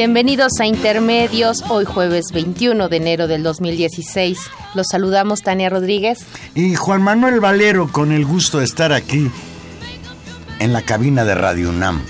Bienvenidos a Intermedios, hoy jueves 21 de enero del 2016. Los saludamos Tania Rodríguez. Y Juan Manuel Valero, con el gusto de estar aquí en la cabina de Radio UNAM.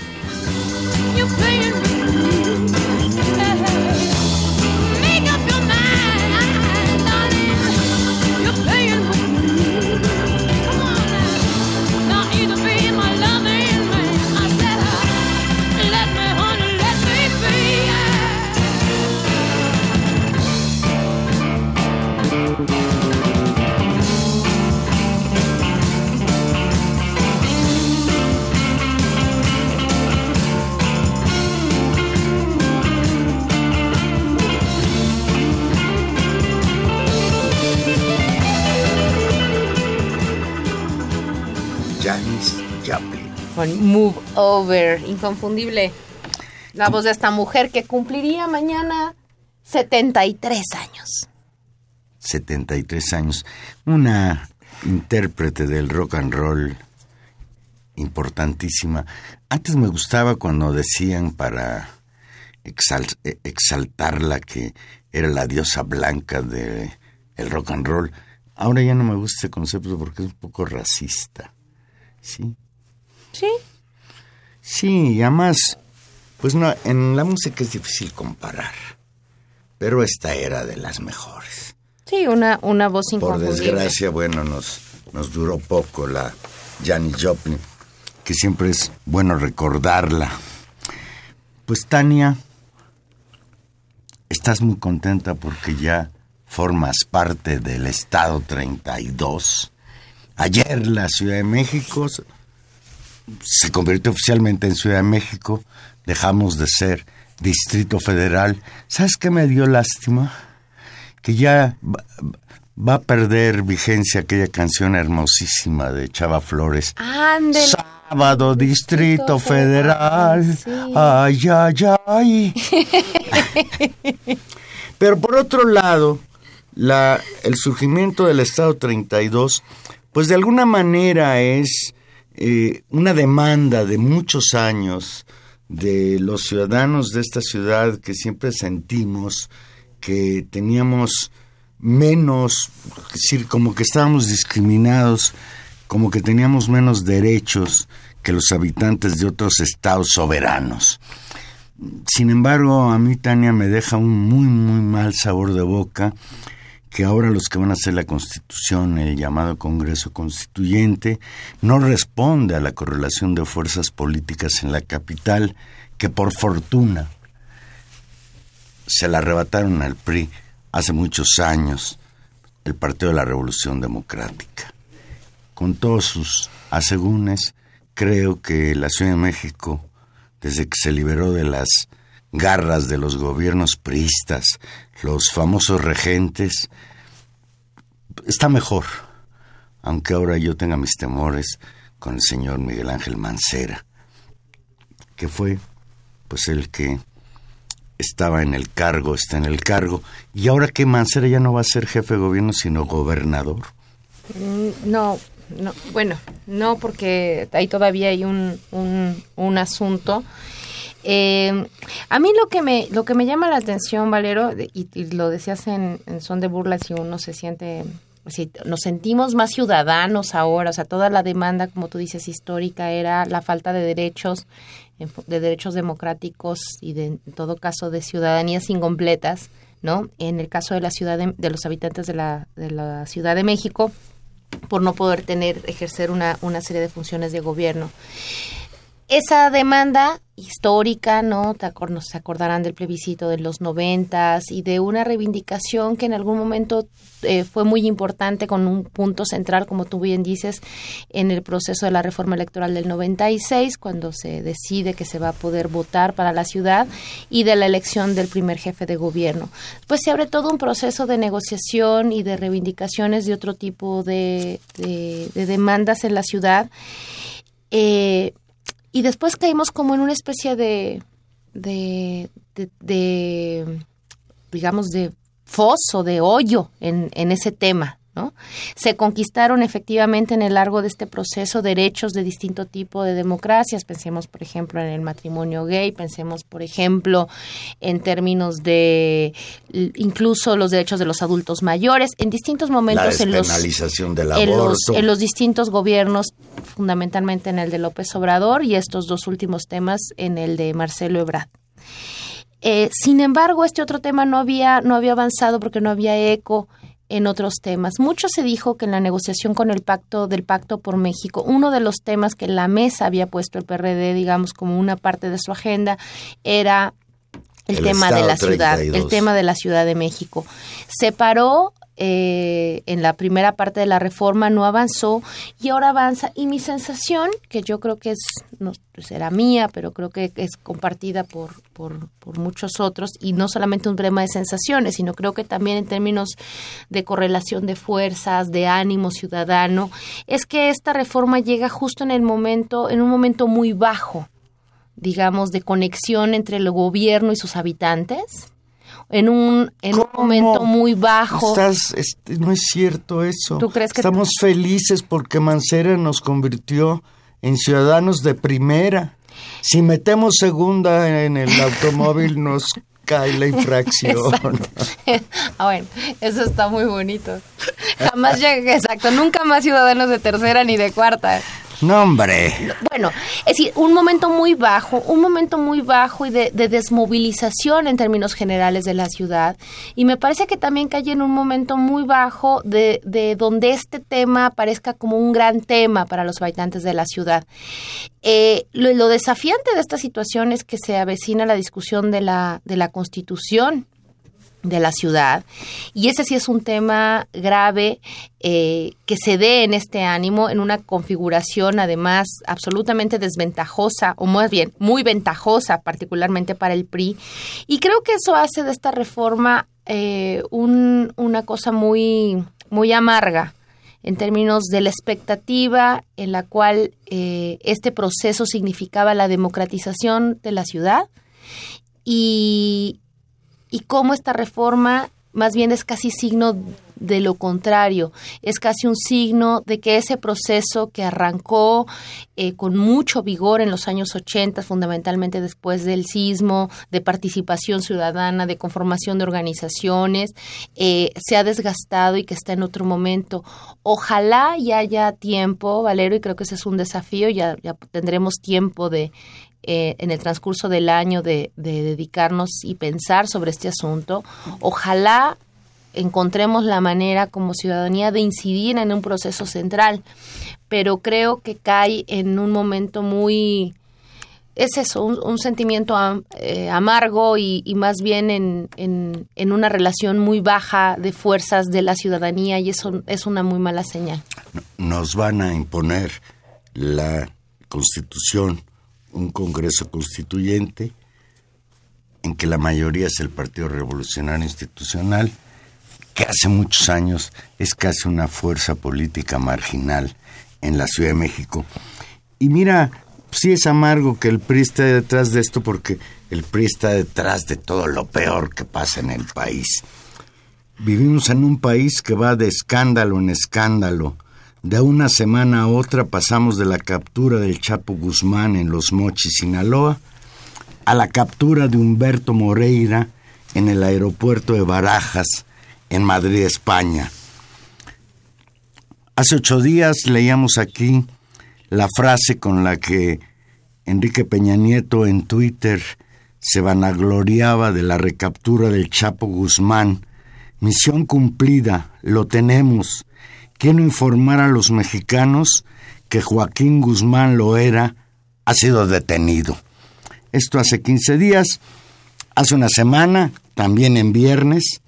Move Over, inconfundible. La voz de esta mujer que cumpliría mañana 73 años. 73 años. Una intérprete del rock and roll importantísima. Antes me gustaba cuando decían para exaltarla que era la diosa blanca del el rock and roll. Ahora ya no me gusta ese concepto porque es un poco racista. ¿Sí? Sí. Sí, y además, pues no, en la música es difícil comparar, pero esta era de las mejores. Sí, una, una voz inconfundible. Por desgracia, bueno, nos, nos duró poco la Janis Joplin, que siempre es bueno recordarla. Pues Tania, estás muy contenta porque ya formas parte del Estado 32. Ayer la Ciudad de México se convirtió oficialmente en Ciudad de México, dejamos de ser Distrito Federal. ¿Sabes qué me dio lástima? Que ya va, a perder vigencia aquella canción hermosísima de Chava Flores. Sábado, Distrito, Federal. Ay, ay, ay. Pero por otro lado, la, el surgimiento del Estado 32, pues de alguna manera es eh, una demanda de muchos años de los ciudadanos de esta ciudad que siempre sentimos que teníamos menos, es decir, como que estábamos discriminados, como que teníamos menos derechos que los habitantes de otros estados soberanos. Sin embargo, a mí Tania me deja un muy, muy mal sabor de boca que ahora los que van a hacer la constitución, el llamado Congreso Constituyente, no responde a la correlación de fuerzas políticas en la capital, que por fortuna se la arrebataron al PRI hace muchos años, el Partido de la Revolución Democrática. Con todos sus asegúnes, creo que la Ciudad de México, desde que se liberó de las garras de los gobiernos priistas, los famosos regentes, está mejor, aunque ahora yo tenga mis temores con el señor Miguel Ángel Mancera, que fue pues el que estaba en el cargo, está en el cargo, y ahora que Mancera ya no va a ser jefe de gobierno, sino gobernador. Mm, no, no, bueno, no, porque ahí todavía hay un, un, un asunto. Eh, a mí lo que me lo que me llama la atención, Valero, y, lo decías en, son de burla si uno se siente nos sentimos más ciudadanos ahora, o sea, toda la demanda, como tú dices, histórica era la falta de derechos, de derechos democráticos y de, en todo caso de ciudadanías incompletas, ¿no? En el caso de la ciudad de, los habitantes de la, de la Ciudad de México, por no poder tener, ejercer una, una serie de funciones de gobierno esa demanda histórica, ¿no? Te se acordarán del plebiscito de los noventas y de una reivindicación que en algún momento eh, fue muy importante con un punto central, como tú bien dices, en el proceso de la reforma electoral del 96, cuando se decide que se va a poder votar para la ciudad y de la elección del primer jefe de gobierno. Pues se abre todo un proceso de negociación y de reivindicaciones de otro tipo de, demandas en la ciudad. Eh, y después caímos como en una especie de, de, de, digamos, de foso, de hoyo en, en ese tema, ¿no? Se conquistaron efectivamente en el largo de este proceso derechos de distinto tipo de democracias. Pensemos, por ejemplo, en el matrimonio gay, pensemos, por ejemplo, en términos de incluso los derechos de los adultos mayores. En distintos momentos en los, en los distintos gobiernos, fundamentalmente en el de López Obrador y estos dos últimos temas en el de Marcelo Ebrard. Eh, sin embargo, este otro tema no había, no había avanzado porque no había eco en otros temas. Mucho se dijo que en la negociación con el pacto del Pacto por México, uno de los temas que la mesa había puesto el PRD, digamos, como una parte de su agenda, era el, tema de la ciudad, el tema de la Ciudad de México. Se paró eh, en la primera parte de la reforma no avanzó y ahora avanza. Y mi sensación, que yo creo que es, no será mía, pero creo que es compartida por, por, por, muchos otros, y no solamente un problema de sensaciones, sino creo que también en términos de correlación de fuerzas, de ánimo ciudadano, es que esta reforma llega justo en el momento, en un momento muy bajo digamos, de conexión entre el gobierno y sus habitantes en un, en un momento muy bajo. Estás, este, no es cierto eso. ¿Tú crees que Estamos felices porque Mancera nos convirtió en ciudadanos de primera. Si metemos segunda en el automóvil nos cae la infracción. ah, bueno, eso está muy bonito. Jamás llegué, exacto, nunca más ciudadanos de tercera ni de cuarta. No, hombre. Bueno, es decir, un momento muy bajo, un momento muy bajo y de, desmovilización en términos generales de la ciudad. Y me parece que también cae en un momento muy bajo de, de donde este tema parezca como un gran tema para los habitantes de la ciudad. Eh, lo, lo, desafiante de esta situación es que se avecina la discusión de la, de la Constitución de la ciudad. Y ese sí es un tema grave eh, que se dé en este ánimo, en una configuración además absolutamente desventajosa, o más bien muy ventajosa, particularmente para el PRI. Y creo que eso hace de esta reforma eh, una cosa muy, muy amarga en términos de la expectativa en la cual eh, este proceso significaba la democratización de la ciudad y, y cómo esta reforma más bien es casi signo de lo contrario, es casi un signo de que ese proceso que arrancó eh, con mucho vigor en los años 80, fundamentalmente después del sismo, de participación ciudadana, de conformación de organizaciones, eh, se ha desgastado y que está en otro momento. Ojalá ya haya tiempo, Valero, y creo que ese es un desafío, ya, ya tendremos tiempo de eh, en el transcurso del año de, dedicarnos y pensar sobre este asunto. Ojalá encontremos la manera como ciudadanía de incidir en un proceso central, pero creo que cae en un momento muy... Es eso, un, sentimiento eh, amargo y, más bien en, en, una relación muy baja de fuerzas de la ciudadanía y eso es una muy mala señal. Nos van a imponer la constitución un Congreso Constituyente en que la mayoría es el Partido Revolucionario Institucional, que hace muchos años es casi una fuerza política marginal en la Ciudad de México. Y mira, sí es amargo que el PRI esté detrás de esto porque el PRI está detrás de todo lo peor que pasa en el país. Vivimos en un país que va de escándalo en escándalo, de una semana a otra pasamos de la captura del Chapo Guzmán en Los Mochis, Sinaloa, a la captura de Humberto Moreira en el aeropuerto de Barajas, en Madrid, España. Hace ocho días leíamos aquí la frase con la que Enrique Peña Nieto en Twitter se vanagloriaba de la recaptura del Chapo Guzmán. Misión cumplida, lo tenemos. Quiero informar a los mexicanos que Joaquín Guzmán lo era, ha sido detenido. Esto hace 15 días. Hace una semana, también en viernes,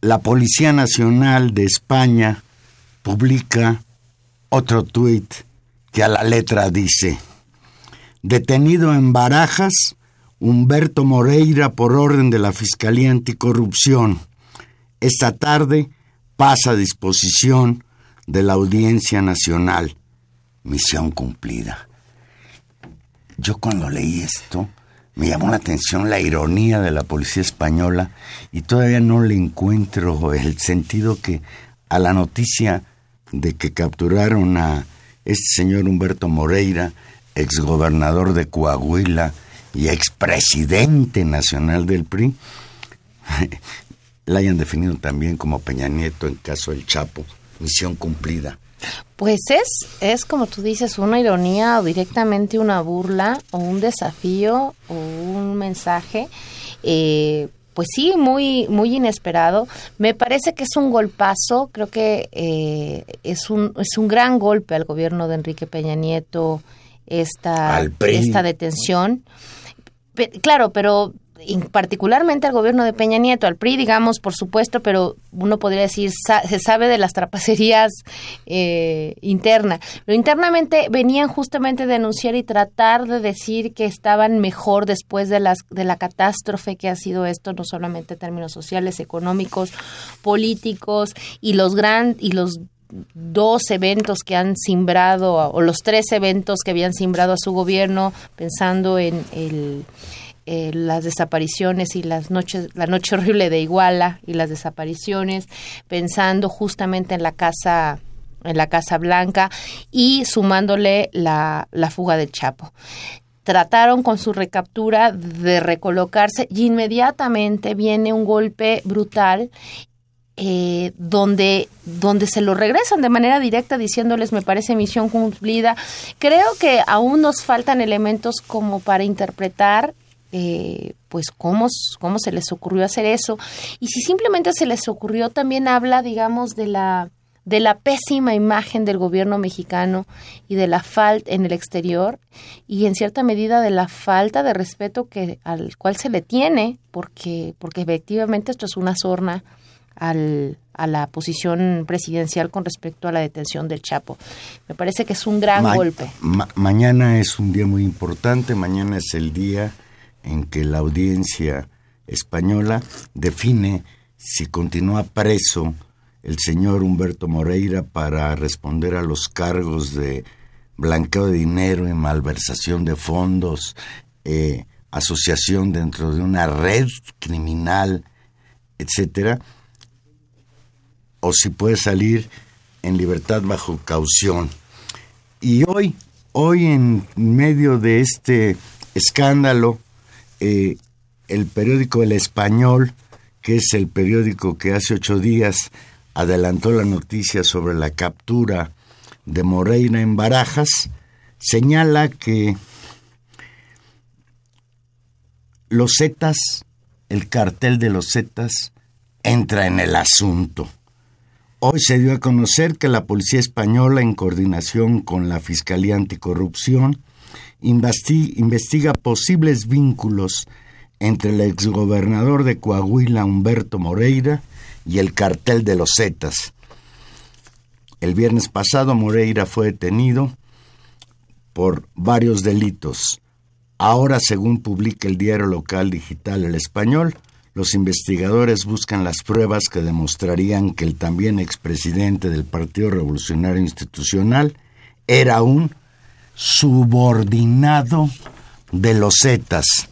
la Policía Nacional de España publica otro tuit que a la letra dice, detenido en Barajas, Humberto Moreira por orden de la Fiscalía Anticorrupción. Esta tarde pasa a disposición de la Audiencia Nacional. Misión cumplida. Yo cuando leí esto, me llamó la atención la ironía de la policía española y todavía no le encuentro el sentido que a la noticia de que capturaron a este señor Humberto Moreira, exgobernador de Coahuila y expresidente nacional del PRI, la hayan definido también como Peña Nieto en caso del Chapo, misión cumplida. Pues es, es como tú dices, una ironía o directamente una burla o un desafío o un mensaje. Eh, pues sí, muy, muy inesperado. Me parece que es un golpazo, creo que eh, es, un, es un gran golpe al gobierno de Enrique Peña Nieto esta, esta detención. claro, pero particularmente al gobierno de Peña Nieto, al PRI, digamos, por supuesto, pero uno podría decir, se sabe de las trapacerías eh, internas. Pero internamente venían justamente a denunciar y tratar de decir que estaban mejor después de, las, de la catástrofe que ha sido esto, no solamente en términos sociales, económicos, políticos y los gran, y los dos eventos que han simbrado, o los tres eventos que habían simbrado a su gobierno, pensando en el eh, las desapariciones y las noches, la noche horrible de Iguala y las desapariciones, pensando justamente en la casa en la Casa Blanca y sumándole la, la fuga del Chapo trataron con su recaptura de recolocarse y inmediatamente viene un golpe brutal eh, donde, donde se lo regresan de manera directa diciéndoles me parece misión cumplida. Creo que aún nos faltan elementos como para interpretar eh, pues cómo, cómo se les ocurrió hacer eso. Y si simplemente se les ocurrió, también habla, digamos, de la de la pésima imagen del gobierno mexicano y de la falta en el exterior y en cierta medida de la falta de respeto que al cual se le tiene porque porque efectivamente esto es una sorna al, a la posición presidencial con respecto a la detención del Chapo. Me parece que es un gran golpe. mañana es un día muy importante, mañana es el día en que la audiencia española define si continúa preso el señor Humberto Moreira para responder a los cargos de blanqueo de dinero y malversación de fondos, eh, asociación dentro de una red criminal, etcétera, o si puede salir en libertad bajo caución. Y hoy, hoy en medio de este escándalo, eh, el periódico El Español, que es el periódico que hace ocho días adelantó la noticia sobre la captura de Moreira en Barajas, señala que los Zetas, el cartel de los Zetas, entra en el asunto. Hoy se dio a conocer que la Policía Española, en coordinación con la Fiscalía Anticorrupción, investiga posibles vínculos entre el exgobernador de Coahuila, Humberto Moreira, y el cartel de los Zetas. El viernes pasado Moreira fue detenido por varios delitos. Ahora, según publica el diario local digital El Español, los investigadores buscan las pruebas que demostrarían que el también expresidente del Partido Revolucionario Institucional era un subordinado de los Zetas.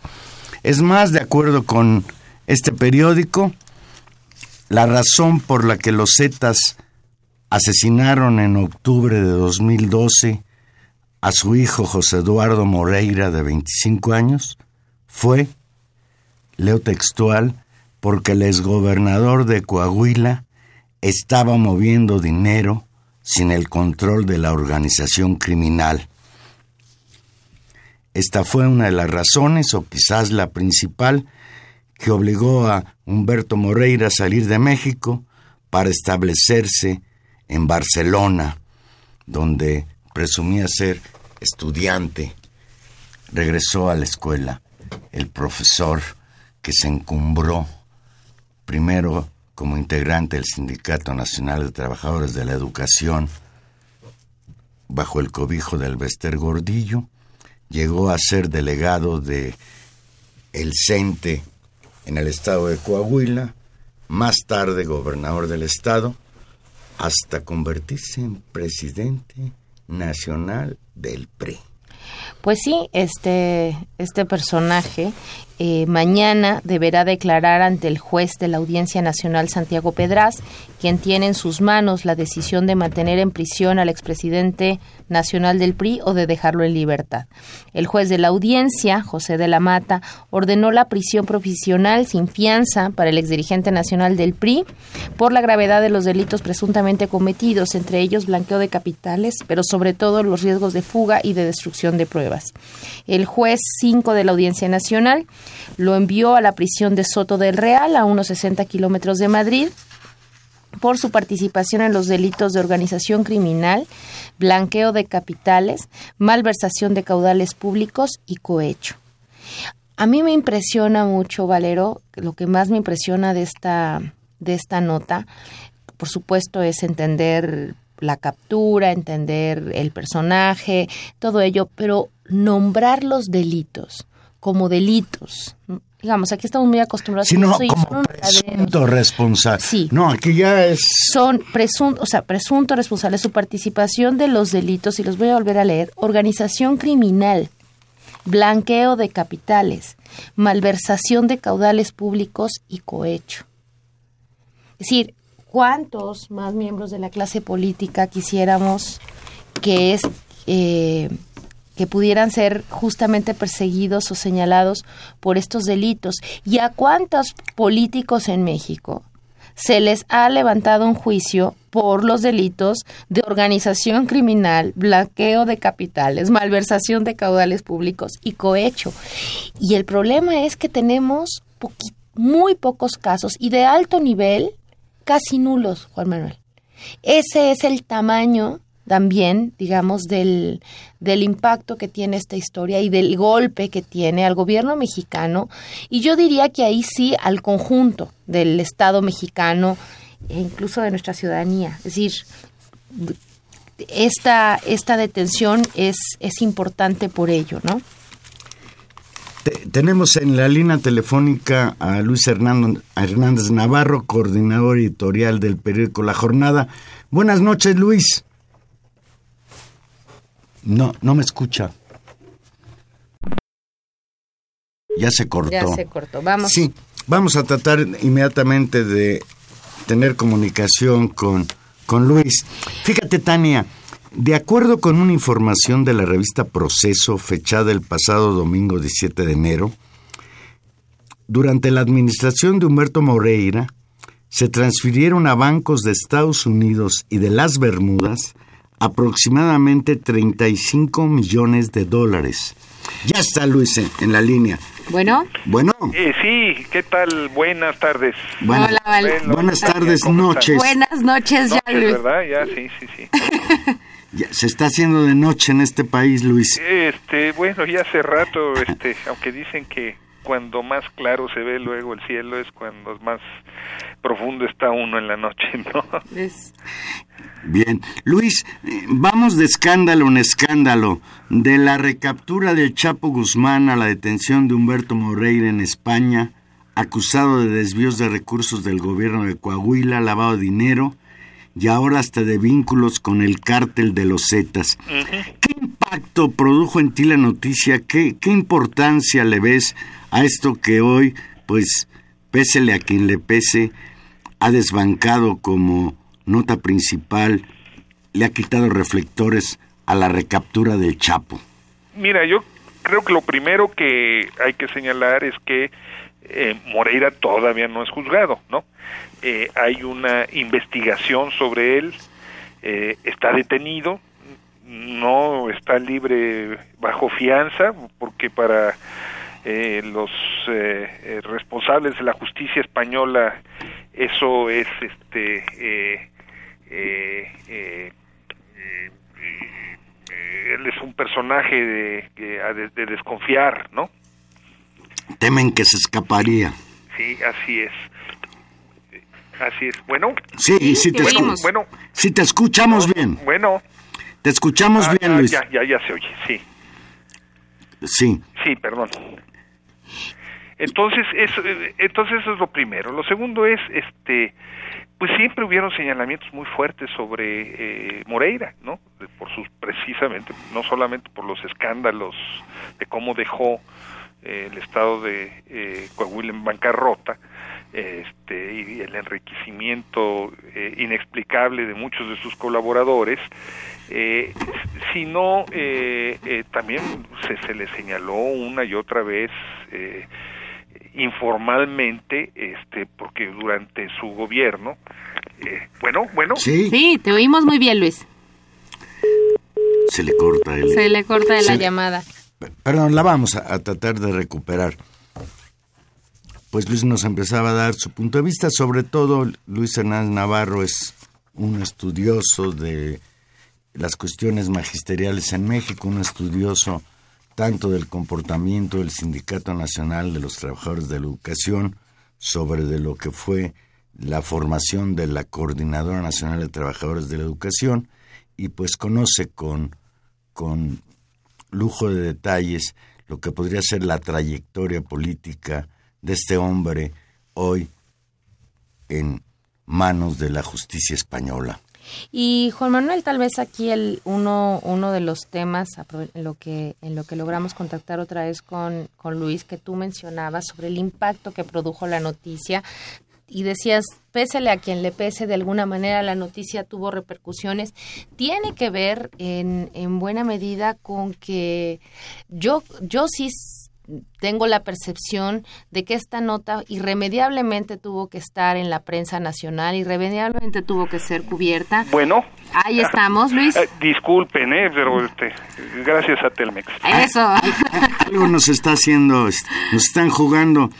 Es más, de acuerdo con este periódico, la razón por la que los Zetas asesinaron en octubre de 2012 a su hijo José Eduardo Moreira de 25 años fue, leo textual, porque el exgobernador de Coahuila estaba moviendo dinero sin el control de la organización criminal. Esta fue una de las razones, o quizás la principal, que obligó a Humberto Moreira a salir de México para establecerse en Barcelona, donde presumía ser estudiante. Regresó a la escuela el profesor que se encumbró primero como integrante del Sindicato Nacional de Trabajadores de la Educación bajo el cobijo de Alvester Gordillo, llegó a ser delegado de el CENTE en el estado de Coahuila, más tarde gobernador del estado, hasta convertirse en presidente nacional del PRI. Pues sí, este, este personaje eh, mañana deberá declarar ante el juez de la Audiencia Nacional Santiago Pedraz, quien tiene en sus manos la decisión de mantener en prisión al expresidente nacional del PRI o de dejarlo en libertad. El juez de la audiencia, José de la Mata, ordenó la prisión provisional sin fianza para el exdirigente nacional del PRI por la gravedad de los delitos presuntamente cometidos, entre ellos blanqueo de capitales, pero sobre todo los riesgos de fuga y de destrucción de pruebas. El juez 5 de la Audiencia Nacional lo envió a la prisión de Soto del Real, a unos 60 kilómetros de Madrid, por su participación en los delitos de organización criminal, blanqueo de capitales, malversación de caudales públicos y cohecho. A mí me impresiona mucho, Valero, lo que más me impresiona de esta, de esta nota, por supuesto, es entender la captura, entender el personaje, todo ello, pero nombrar los delitos como delitos. Digamos, aquí estamos muy acostumbrados a no, como presunto responsable. Sí. No, aquí ya es... Son presunto, o sea, presunto responsable, su participación de los delitos, y los voy a volver a leer, organización criminal, blanqueo de capitales, malversación de caudales públicos y cohecho. Es decir, ¿cuántos más miembros de la clase política quisiéramos que es... Eh, que pudieran ser justamente perseguidos o señalados por estos delitos. ¿Y a cuántos políticos en México se les ha levantado un juicio por los delitos de organización criminal, blanqueo de capitales, malversación de caudales públicos y cohecho? Y el problema es que tenemos muy pocos casos y de alto nivel, casi nulos, Juan Manuel. Ese es el tamaño también, digamos, del, del impacto que tiene esta historia y del golpe que tiene al gobierno mexicano y yo diría que ahí sí al conjunto del Estado mexicano e incluso de nuestra ciudadanía. Es decir, esta, esta detención es, es importante por ello, ¿no? tenemos en la línea telefónica a Luis Hernández Navarro, coordinador editorial del periódico La Jornada. Buenas noches, Luis. No, no me escucha. Ya se cortó. Ya se cortó. Vamos. Sí, vamos a tratar inmediatamente de tener comunicación con, con Luis. Fíjate, Tania, de acuerdo con una información de la revista Proceso, fechada el pasado domingo 17 de enero, durante la administración de Humberto Moreira, se transfirieron a bancos de Estados Unidos y de las Bermudas aproximadamente 35 millones de dólares. Ya está Luis en la línea. Bueno. Bueno. Eh, sí, ¿qué tal? Buenas tardes. Hola, buenas tardes, noches. Buenas noches, ya, Luis. ¿verdad? Ya, sí, sí, sí. ya, se está haciendo de noche en este país, Luis. Este, bueno, ya hace rato, este, aunque dicen que cuando más claro se ve luego el cielo es cuando más profundo está uno en la noche, ¿no? Bien, Luis, vamos de escándalo en escándalo, de la recaptura del Chapo Guzmán a la detención de Humberto Moreira en España, acusado de desvíos de recursos del gobierno de Coahuila, lavado de dinero y ahora hasta de vínculos con el cártel de los Zetas. ¿Qué impacto produjo en ti la noticia? ¿Qué, ¿Qué importancia le ves a esto que hoy, pues, pésele a quien le pese, ha desbancado como nota principal, le ha quitado reflectores a la recaptura del Chapo? Mira, yo creo que lo primero que hay que señalar es que eh, Moreira todavía no es juzgado, ¿no? Eh, hay una investigación sobre él, está detenido, no está libre bajo fianza, porque para los responsables de la justicia española eso es este él es un personaje de, de, desconfiar, ¿no? Temen que se escaparía. Sí, así es. Así es. Bueno. Sí, sí te, bueno, sí te escuchamos bien. Bueno. Te escuchamos ah, bien, Luis. Ya, ya, ya se oye, sí. Sí. Sí, perdón. Entonces, eso, entonces eso es lo primero. Lo segundo es, este, pues siempre hubieron señalamientos muy fuertes sobre eh, Moreira, ¿no? Por sus, precisamente, no solamente por los escándalos de cómo dejó eh, el estado de eh, Coahuila en bancarrota, este, y el enriquecimiento eh, inexplicable de muchos de sus colaboradores, eh, sino también se, se le señaló una y otra vez informalmente, este, porque durante su gobierno, eh, bueno, bueno. Sí. te oímos muy bien, Luis. Se le corta el... Se le corta la llamada. Perdón, la vamos a, tratar de recuperar. Pues Luis nos empezaba a dar su punto de vista, sobre todo Luis Hernández Navarro es un estudioso de las cuestiones magisteriales en México, un estudioso tanto del comportamiento del Sindicato Nacional de los Trabajadores de la Educación sobre de lo que fue la formación de la Coordinadora Nacional de Trabajadores de la Educación y pues conoce con, con lujo de detalles lo que podría ser la trayectoria política de este hombre hoy en manos de la justicia española. Y Juan Manuel, tal vez aquí el uno, uno de los temas en lo que en lo que logramos contactar otra vez con, con Luis que tú mencionabas sobre el impacto que produjo la noticia y decías, pésele a quien le pese, de alguna manera la noticia tuvo repercusiones, tiene que ver en, en buena medida con que yo, yo sí tengo la percepción de que esta nota irremediablemente tuvo que estar en la prensa nacional, irremediablemente tuvo que ser cubierta. Bueno. Ahí estamos, Luis. Eh, disculpen, eh, pero este, gracias a Telmex. Eso. Algo nos está haciendo, nos están jugando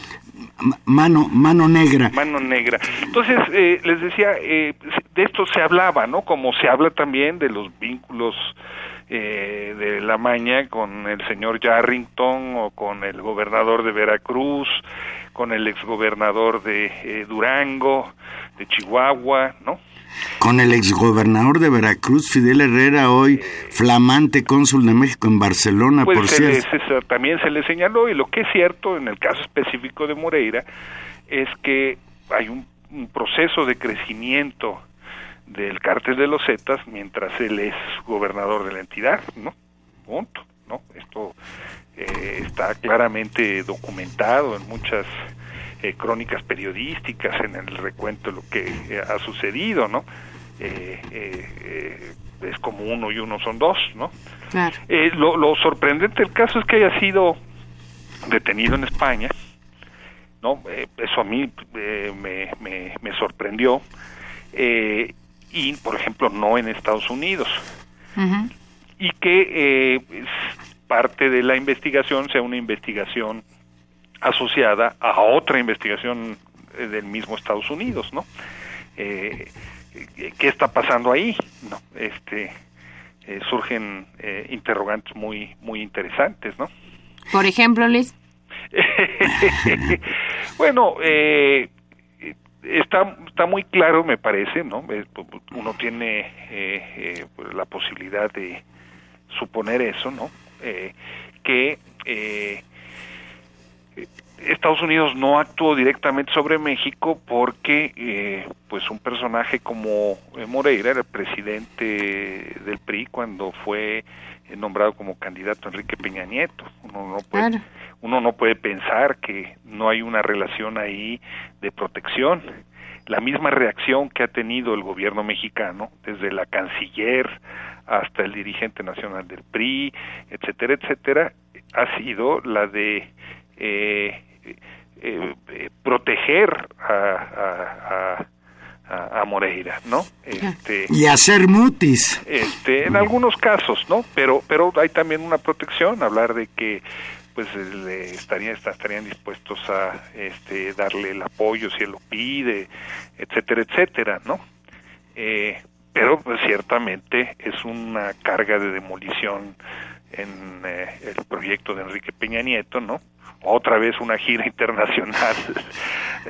mano mano negra. Mano negra. Entonces, eh, les decía, eh, de esto se hablaba, ¿no? Como se habla también de los vínculos eh, de la maña con el señor Yarrington o con el gobernador de Veracruz, con el exgobernador de eh, Durango, de Chihuahua, ¿no? Con el exgobernador de Veracruz, Fidel Herrera, hoy flamante cónsul de México en Barcelona, pues por cierto. también se le señaló, y lo que es cierto en el caso específico de Moreira, es que hay un proceso de crecimiento del cártel de los Zetas mientras él es gobernador de la entidad, ¿no? Punto, ¿no? Esto eh, está claramente documentado en muchas eh, crónicas periodísticas, en el recuento de lo que eh, ha sucedido, ¿no? es como uno y uno son dos, ¿no? Lo, lo, sorprendente del caso es que haya sido detenido en España, ¿no? eso a mí me, me, me, sorprendió. Eh, y, por ejemplo, no en Estados Unidos. Y que eh, parte de la investigación sea una investigación asociada a otra investigación eh, del mismo Estados Unidos, ¿no? Eh, ¿Qué está pasando ahí? No, este, surgen interrogantes muy, muy interesantes, ¿no? Por ejemplo, Liz. bueno, eh, está está muy claro me parece no uno tiene eh, eh, pues, la posibilidad de suponer eso no eh, que Estados Unidos no actuó directamente sobre México porque pues un personaje como Moreira era el presidente del PRI cuando fue nombrado como candidato Enrique Peña Nieto. Puede uno no puede pensar que no hay una relación ahí de protección. La misma reacción que ha tenido el gobierno mexicano, desde la canciller hasta el dirigente nacional del PRI, etcétera, etcétera, ha sido la de eh, eh, eh proteger a, a, a, Moreira, ¿no? Este, y hacer mutis. Este, en algunos casos, ¿no? Pero, pero hay también una protección, hablar de que pues le estarían, estarían dispuestos a este, darle el apoyo si él lo pide, etcétera, etcétera, ¿no? Eh, pero pues, ciertamente es una carga de demolición en eh, el proyecto de Enrique Peña Nieto, ¿no? Otra vez una gira internacional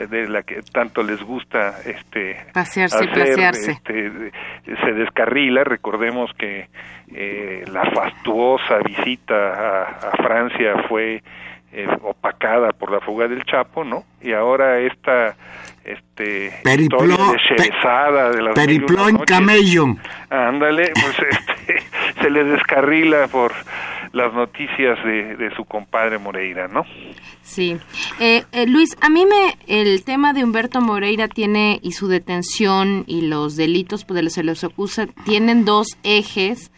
de la que tanto les gusta este pasearse hacer, este, se descarrila, recordemos que eh, la fastuosa visita a, a Francia fue eh, opacada por la fuga del Chapo, ¿no? Y ahora esta este peripló, de la peripló en camello. Ándale, pues este, se le descarrila por las noticias de, de su compadre Moreira, ¿no? Sí. Eh, eh, Luis, a mí me el tema de Humberto Moreira tiene y su detención y los delitos pues, de los se los acusa tienen dos ejes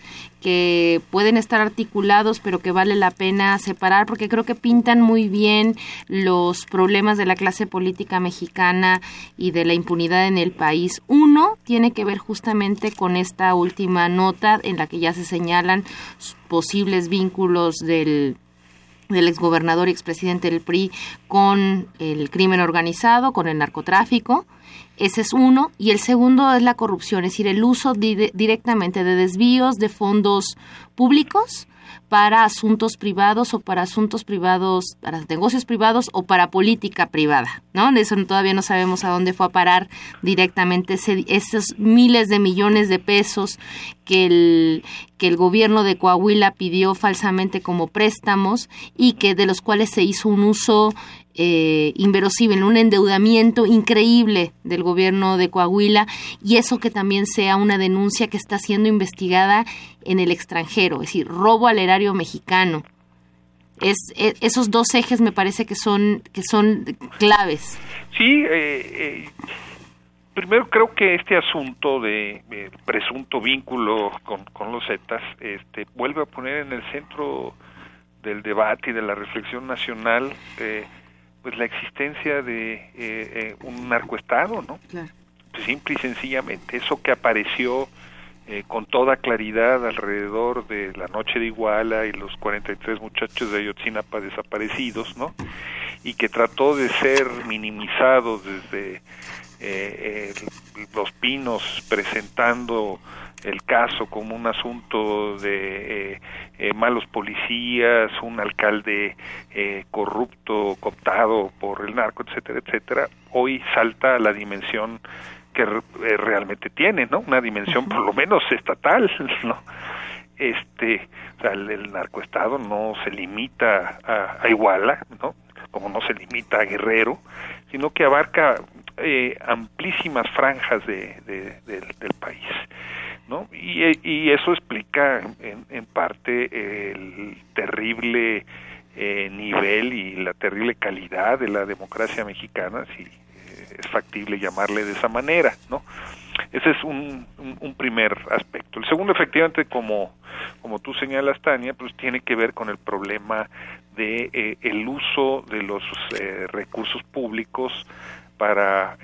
que pueden estar articulados, pero que vale la pena separar porque creo que pintan muy bien los problemas de la clase política mexicana y de la impunidad en el país. Uno tiene que ver justamente con esta última nota en la que ya se señalan posibles vínculos del del exgobernador y expresidente del PRI con el crimen organizado, con el narcotráfico. Ese es uno. Y el segundo es la corrupción, es decir, el uso directamente de desvíos de fondos públicos para asuntos privados o para asuntos privados, para negocios privados o para política privada, ¿no? De eso todavía no sabemos a dónde fue a parar directamente esos miles de millones de pesos que el, que el gobierno de Coahuila pidió falsamente como préstamos y que de los cuales se hizo un uso eh, inverosímil, un endeudamiento increíble del gobierno de Coahuila y eso que también sea una denuncia que está siendo investigada en el extranjero, es decir, robo al erario mexicano. Es, e, esos dos ejes me parece que son que son claves. Sí, eh, eh, primero creo que este asunto de, presunto vínculo con, con los Zetas este, vuelve a poner en el centro del debate y de la reflexión nacional eh, pues la existencia de eh, eh, un narcoestado, ¿no? Simple y sencillamente, eso que apareció eh, con toda claridad alrededor de la noche de Iguala y los 43 muchachos de Ayotzinapa desaparecidos, ¿no? Y que trató de ser minimizado desde los pinos presentando el caso como un asunto de eh, eh, malos policías, un alcalde eh, corrupto, cooptado por el narco, etcétera, etcétera, hoy salta a la dimensión que realmente tiene, ¿no? Una dimensión por lo menos estatal, ¿no? Este, o sea, el, narcoestado no se limita a, Iguala, ¿no? Como no se limita a Guerrero, sino que abarca amplísimas franjas de, del país. ¿No? Y, eso explica en, parte el terrible eh, nivel y la terrible calidad de la democracia mexicana, si eh, es factible llamarle de esa manera, ¿no? Ese es un, un, primer aspecto. El segundo, efectivamente, como, como tú señalas, Tania, pues tiene que ver con el problema de eh, el uso de los recursos públicos para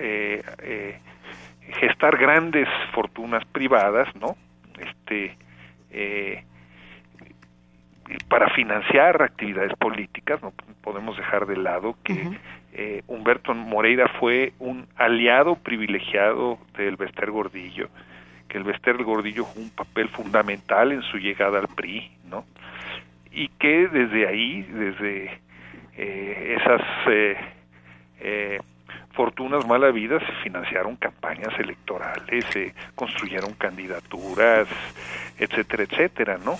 gestar grandes fortunas privadas, ¿no? Este, eh, para financiar actividades políticas, no podemos dejar de lado que eh, Humberto Moreira fue un aliado privilegiado del Bester Gordillo, que el Bester Gordillo jugó un papel fundamental en su llegada al PRI, ¿no? Y que desde ahí, desde eh, esas eh, fortunas malavidas se financiaron campañas electorales, se construyeron candidaturas, etcétera, etcétera, ¿no?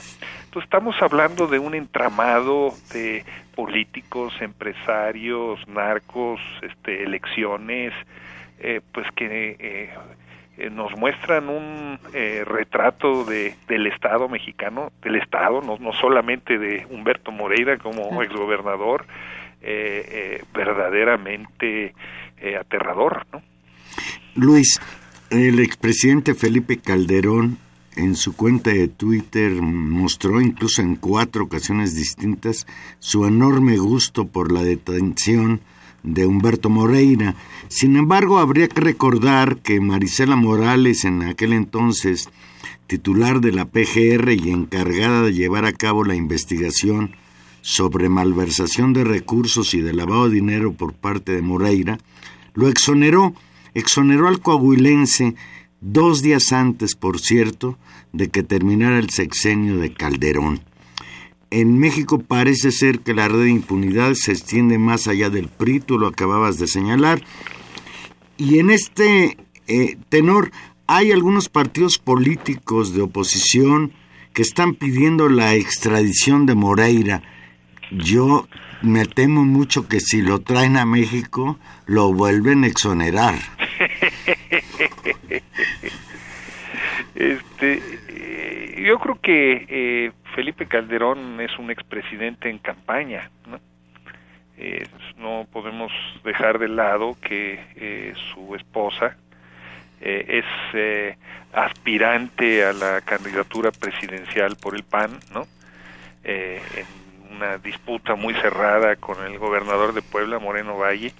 Entonces estamos hablando de un entramado de políticos, empresarios, narcos, este, elecciones, eh, pues que eh, eh, nos muestran un retrato de, del Estado mexicano, del Estado, no, no solamente de Humberto Moreira como exgobernador, verdaderamente eh, aterrador, ¿no? Luis, el expresidente Felipe Calderón en su cuenta de Twitter mostró incluso en cuatro ocasiones distintas su enorme gusto por la detención de Humberto Moreira. Sin embargo, habría que recordar que Marisela Morales, en aquel entonces titular de la PGR y encargada de llevar a cabo la investigación sobre malversación de recursos y de lavado de dinero por parte de Moreira, lo exoneró, exoneró al coahuilense dos días antes, por cierto, de que terminara el sexenio de Calderón. En México parece ser que la red de impunidad se extiende más allá del PRI, tú lo acababas de señalar, y en este eh, tenor hay algunos partidos políticos de oposición que están pidiendo la extradición de Moreira. Yo me temo mucho que si lo traen a México, lo vuelven a exonerar. este, eh, yo creo que eh, Felipe Calderón es un expresidente en campaña, ¿no? Eh, no podemos dejar de lado que su esposa es aspirante a la candidatura presidencial por el PAN, ¿no? en una disputa muy cerrada con el gobernador de Puebla, Moreno Valle,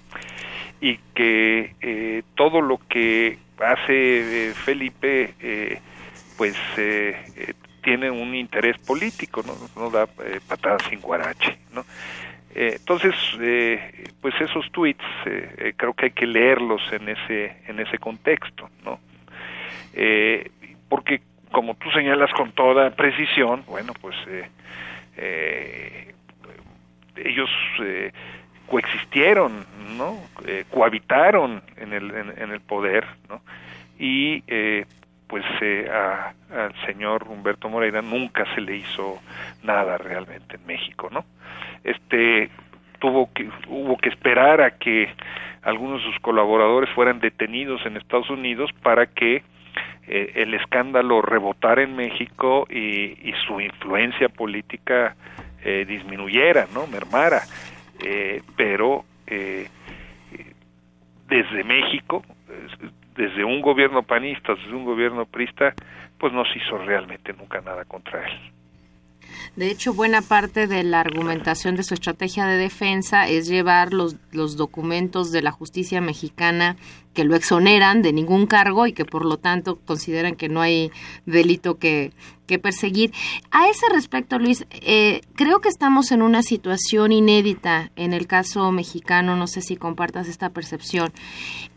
y que eh, todo lo que hace eh, Felipe eh, pues tiene un interés político no, no da patadas sin guarache no entonces pues esos tweets creo que hay que leerlos en ese en ese contexto no porque como tú señalas con toda precisión bueno pues ellos coexistieron, ¿no? Eh, cohabitaron en el, en, el poder, ¿no? Y eh, pues eh, al señor Humberto Moreira nunca se le hizo nada realmente en México, ¿no? Este tuvo que hubo que esperar a que algunos de sus colaboradores fueran detenidos en Estados Unidos para que el escándalo rebotara en México y, y su influencia política disminuyera, ¿no? Mermara. Eh, pero eh, desde México, desde un gobierno panista, desde un gobierno prista, pues no se hizo realmente nunca nada contra él. De hecho, buena parte de la argumentación de su estrategia de defensa es llevar los, los documentos de la justicia mexicana que lo exoneran de ningún cargo y que por lo tanto consideran que no hay delito que, que perseguir. A ese respecto, Luis, eh, creo que estamos en una situación inédita en el caso mexicano, no sé si compartas esta percepción.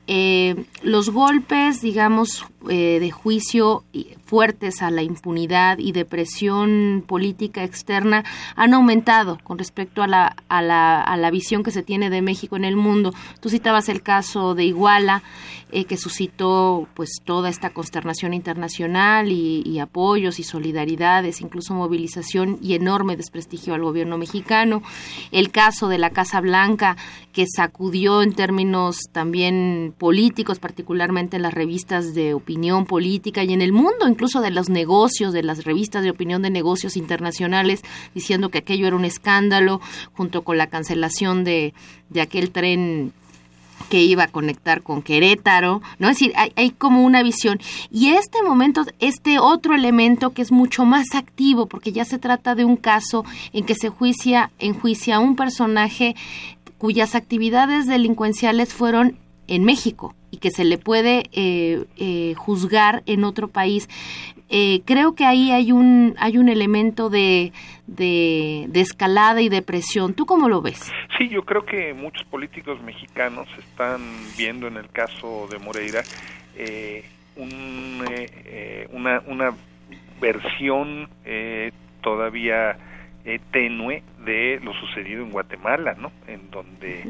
Eh, los golpes, digamos, eh, de juicio fuertes a la impunidad y de presión política externa han aumentado con respecto a la, a la, a la visión que se tiene de México en el mundo. Tú citabas el caso de Iguala, eh, que suscitó pues toda esta consternación internacional y, apoyos y solidaridades, incluso movilización y enorme desprestigio al gobierno mexicano. El caso de la Casa Blanca, que sacudió en términos también políticos, particularmente en las revistas de opinión política y en el mundo, incluso de los negocios, de las revistas de opinión de negocios internacionales, diciendo que aquello era un escándalo, junto con la cancelación de, de aquel tren que iba a conectar con Querétaro, ¿no? Es decir, hay, como una visión. Y este momento, este otro elemento que es mucho más activo, porque ya se trata de un caso en que se juicia, enjuicia a un personaje cuyas actividades delincuenciales fueron en México y que se le puede eh, eh, juzgar en otro país. Eh, creo que ahí hay un hay un elemento de, de, escalada y de presión. ¿Tú cómo lo ves? Sí, yo creo que muchos políticos mexicanos están viendo en el caso de Moreira un, una, una versión todavía tenue de lo sucedido en Guatemala, ¿no? En donde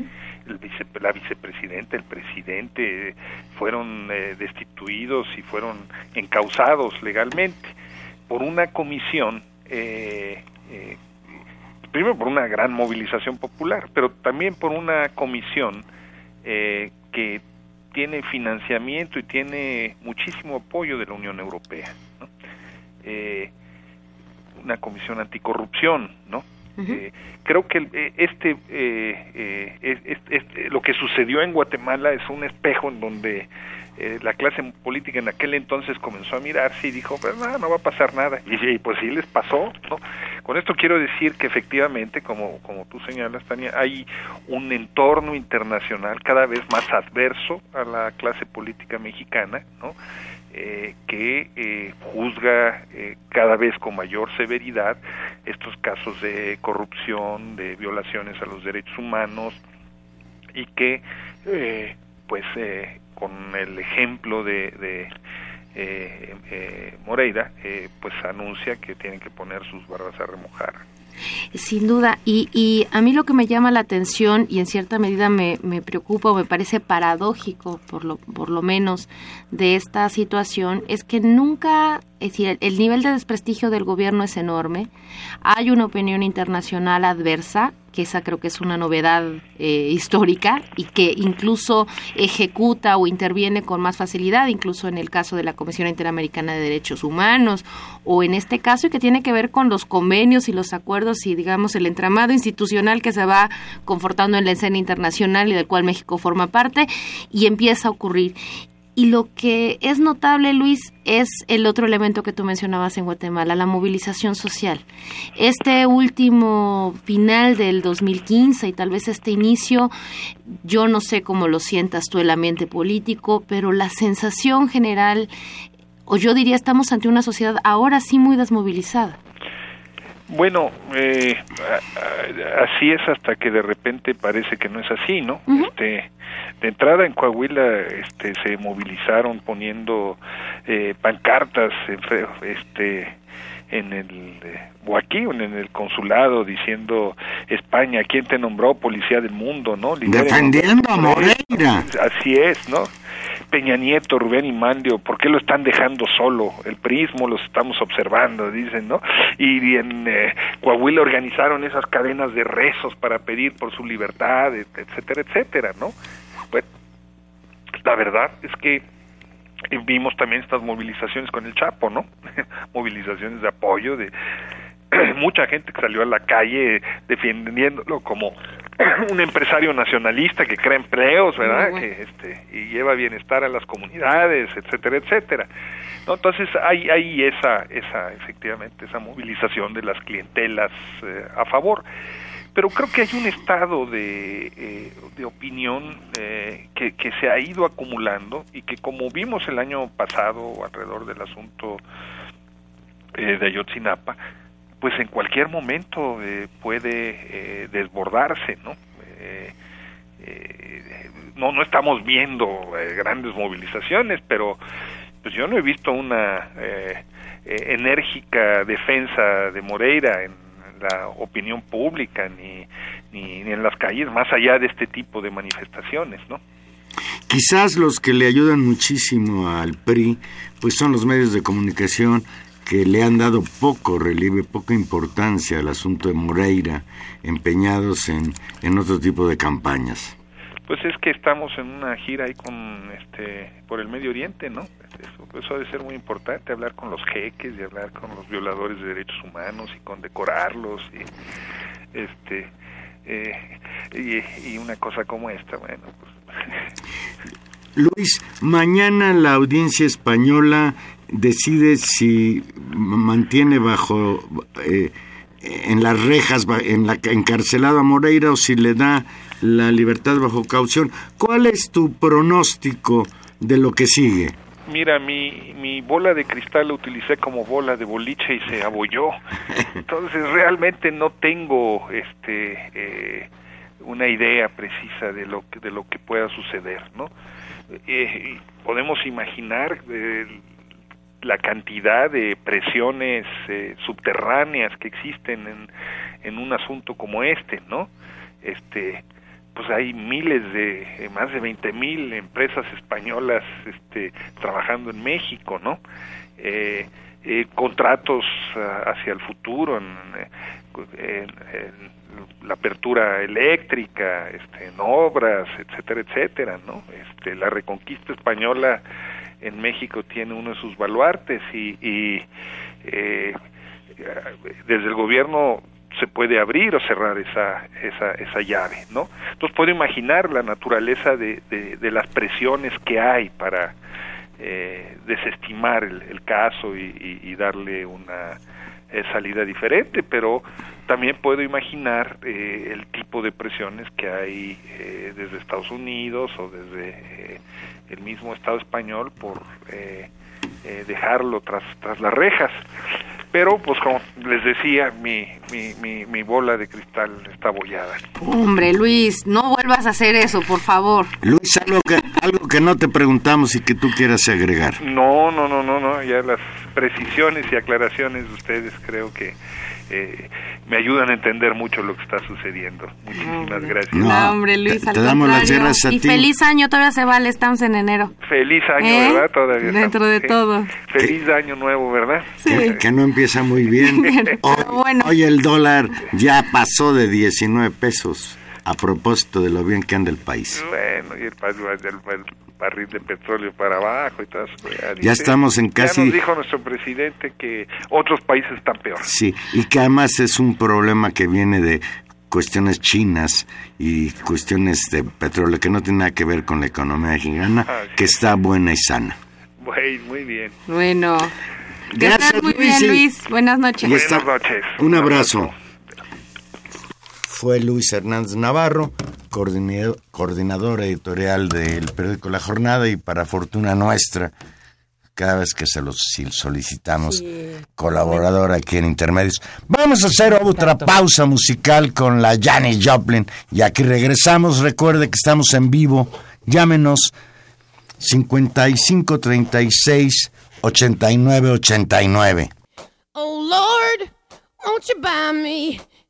el vice, la vicepresidenta, el presidente fueron eh, destituidos y fueron encausados legalmente por una comisión, eh, eh, primero por una gran movilización popular, pero también por una comisión que tiene financiamiento y tiene muchísimo apoyo de la Unión Europea. una comisión anticorrupción, ¿no? Eh, creo que eh, este, eh, lo que sucedió en Guatemala es un espejo en donde la clase política en aquel entonces comenzó a mirarse y dijo, pues no, no va a pasar nada. Y, pues sí les pasó, ¿no? Con esto quiero decir que efectivamente, como, como tú señalas, Tania, hay un entorno internacional cada vez más adverso a la clase política mexicana, ¿no? Eh, que eh, juzga eh, cada vez con mayor severidad estos casos de corrupción, de violaciones a los derechos humanos y que, pues, con el ejemplo de, de Moreira, pues anuncia que tienen que poner sus barras a remojar. Sin duda, y, y, a mí lo que me llama la atención y en cierta medida me, me preocupa o me parece paradójico, por lo, por lo menos, de esta situación, es que nunca es decir, el nivel de desprestigio del gobierno es enorme. Hay una opinión internacional adversa, que esa creo que es una novedad eh, histórica y que incluso ejecuta o interviene con más facilidad, incluso en el caso de la Comisión Interamericana de Derechos Humanos o en este caso y que tiene que ver con los convenios y los acuerdos y digamos el entramado institucional que se va confortando en la escena internacional y del cual México forma parte y empieza a ocurrir. Y lo que es notable, Luis, es el otro elemento que tú mencionabas en Guatemala, la movilización social. Este último final del 2015 y tal vez este inicio, yo no sé cómo lo sientas tú el ambiente político, pero la sensación general, o yo diría, estamos ante una sociedad ahora sí muy desmovilizada. Bueno, eh, así es hasta que de repente parece que no es así, ¿no? Este de entrada en Coahuila este se movilizaron poniendo eh, pancartas este en el eh, o aquí en el consulado diciendo España quién te nombró policía del mundo no defendiendo a Moreira. Así es no Peña Nieto, Rubén y Mandio, ¿por qué lo están dejando solo? El prismo los estamos observando, dicen, ¿no? Y en eh, Coahuila organizaron esas cadenas de rezos para pedir por su libertad, etcétera, etcétera, ¿no? Bueno, la verdad es que vimos también estas movilizaciones con el Chapo, ¿no? movilizaciones de apoyo de mucha gente que salió a la calle defendiéndolo como un empresario nacionalista que crea empleos, ¿verdad? Que este y lleva bienestar a las comunidades, etcétera, etcétera. ¿No? Entonces hay hay esa esa efectivamente esa movilización de las clientelas eh, a favor. Pero creo que hay un estado de, eh, de opinión eh, que, que se ha ido acumulando y que como vimos el año pasado alrededor del asunto de Ayotzinapa, pues en cualquier momento eh, puede eh, desbordarse, ¿no? Eh, no no estamos viendo grandes movilizaciones, pero pues yo no he visto una enérgica defensa de Moreira en la opinión pública ni, ni, ni en las calles, más allá de este tipo de manifestaciones, ¿no? Quizás los que le ayudan muchísimo al PRI, pues son los medios de comunicación que le han dado poco relieve, poca importancia al asunto de Moreira, empeñados en, en otro tipo de campañas. Pues es que estamos en una gira ahí con este por el Medio Oriente, ¿no? Eso, eso debe ser muy importante, hablar con los jeques y hablar con los violadores de derechos humanos y condecorarlos y este eh, y, y, una cosa como esta, bueno, pues Luis, mañana la audiencia española decide si mantiene bajo eh, en las rejas en la encarcelado a Moreira o si le da la libertad bajo caución. ¿Cuál es tu pronóstico de lo que sigue? Mira, mi, mi bola de cristal la utilicé como bola de boliche y se abolló. Entonces realmente no tengo este eh, una idea precisa de lo que de lo que pueda suceder, ¿no? Eh, podemos imaginar eh, la cantidad de presiones eh, subterráneas que existen en, en un asunto como este, ¿no? Este, pues hay miles de, más de 20 mil empresas españolas este, trabajando en México, ¿no? Eh, eh, contratos ah, hacia el futuro en, en, la apertura eléctrica, este, en obras, etcétera, etcétera, ¿no? Este, la reconquista española en México tiene uno de sus baluartes y, eh, desde el gobierno se puede abrir o cerrar esa, esa, esa llave, ¿no? Entonces puedo imaginar la naturaleza de, de, las presiones que hay para eh, desestimar el, caso y, darle una salida diferente, pero también puedo imaginar el tipo de presiones que hay desde Estados Unidos o desde el mismo Estado español por dejarlo tras, tras las rejas pero pues como les decía, mi, mi, mi, mi, bola de cristal está bollada. Hombre, Luis, no vuelvas a hacer eso, por favor. Luis, algo que, algo que no te preguntamos y que tú quieras agregar. No, no, no, no, no, ya las precisiones y aclaraciones de ustedes creo que eh, me ayudan a entender mucho lo que está sucediendo. Muchísimas gracias. No, hombre, Luis, te, damos las gracias a y feliz año, todavía se vale, estamos en enero. Feliz año, ¿Eh? ¿verdad? Todavía Dentro de todo. Feliz año nuevo, ¿verdad? Sí. Que, no empieza muy bien. hoy, el dólar ya pasó de 19 pesos a propósito de lo bien que anda el país. Bueno, y el, el, barril de petróleo para abajo y todo eso. Ya, estamos en casi... Ya nos dijo nuestro presidente que otros países están peor. Sí, y que además es un problema que viene de cuestiones chinas y cuestiones de petróleo que no tiene nada que ver con la economía mexicana, ah, que está buena y sana. Muy bien. Bueno. Gracias, muy bien, Luis. Buenas noches. Buenas noches. Un abrazo fue Luis Hernández Navarro, coordinador, editorial del periódico La Jornada y para fortuna nuestra, cada vez que se los solicitamos, colaborador aquí en Intermedios. Vamos a hacer otra pausa musical con la Janis Joplin y aquí regresamos. Recuerde que estamos en vivo. Llámenos 55 36 89 89. Oh Lord, won't you buy me